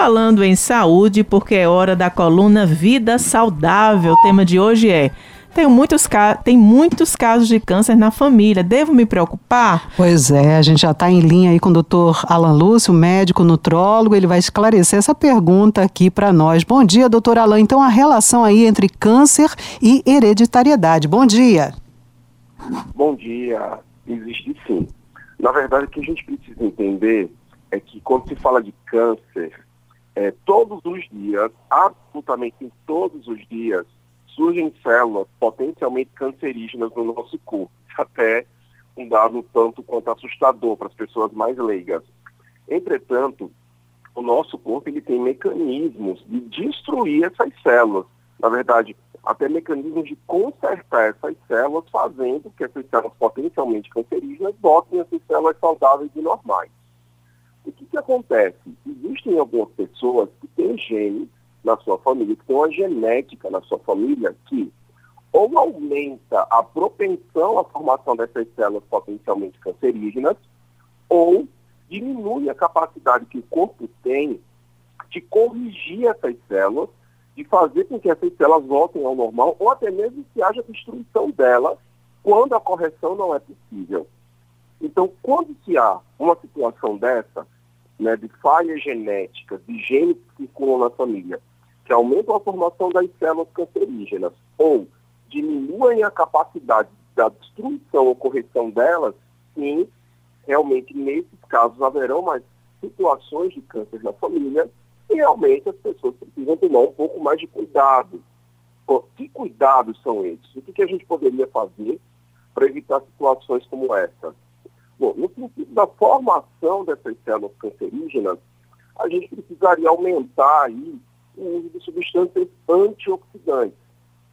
falando em saúde porque é hora da coluna Vida Saudável. O tema de hoje é tenho muitos, tem muitos casos de câncer na família. Devo me preocupar? Pois é, a gente já está em linha aí com o doutor Alan Lúcio, médico nutrólogo. Ele vai esclarecer essa pergunta aqui para nós. Bom dia, doutor Alan. Então, a relação aí entre câncer e hereditariedade. Bom dia. Bom dia. Existe sim. Na verdade, o que a gente precisa entender é que quando se fala de câncer, é, todos os dias, absolutamente todos os dias, surgem células potencialmente cancerígenas no nosso corpo. Até um dado tanto quanto assustador para as pessoas mais leigas. Entretanto, o nosso corpo ele tem mecanismos de destruir essas células. Na verdade, até mecanismos de consertar essas células, fazendo que essas células potencialmente cancerígenas botem essas células saudáveis e normais. O que, que acontece? Existem algumas pessoas que têm genes na sua família, que tem uma genética na sua família que ou aumenta a propensão à formação dessas células potencialmente cancerígenas, ou diminui a capacidade que o corpo tem de corrigir essas células, de fazer com que essas células voltem ao normal, ou até mesmo que haja destruição delas quando a correção não é possível. Então, quando se há uma situação dessa, né, de falhas genéticas, de genes que circulam na família, que aumentam a formação das células cancerígenas ou diminuem a capacidade da destruição ou correção delas, sim, realmente nesses casos haverão mais situações de câncer na família e realmente as pessoas precisam tomar um pouco mais de cuidado. Que cuidados são esses? O que a gente poderia fazer para evitar situações como essa? Bom, no sentido da formação dessas células cancerígenas, a gente precisaria aumentar aí o uso de substâncias antioxidantes.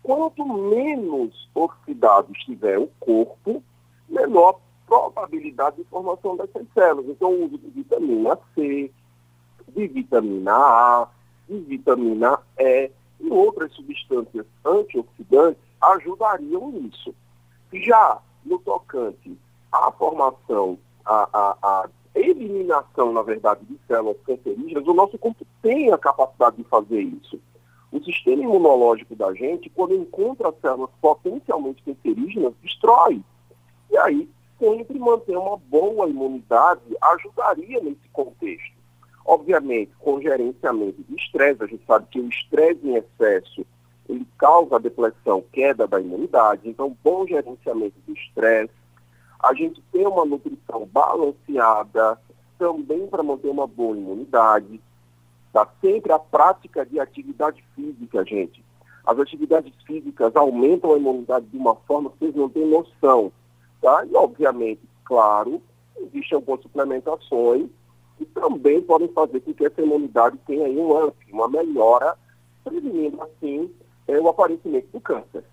Quanto menos oxidado estiver o corpo, menor probabilidade de formação dessas células. Então, o uso de vitamina C, de vitamina A, de vitamina E e outras substâncias antioxidantes ajudariam nisso. Já no tocante à formação, à, à, à eliminação, na verdade, de células cancerígenas, o nosso corpo tem a capacidade de fazer isso. O sistema imunológico da gente, quando encontra células potencialmente cancerígenas, destrói. E aí, sempre manter uma boa imunidade ajudaria nesse contexto. Obviamente, com gerenciamento de estresse, a gente sabe que o estresse em excesso ele causa depressão, queda da imunidade. Então, bom gerenciamento do estresse, a gente tem uma nutrição balanceada, também para manter uma boa imunidade. Tá sempre a prática de atividade física, gente. As atividades físicas aumentam a imunidade de uma forma que vocês não têm noção. Tá? E, obviamente, claro, existem algumas suplementações que também podem fazer com que essa imunidade tenha um up, uma melhora, prevenindo, assim, é, o aparecimento do câncer.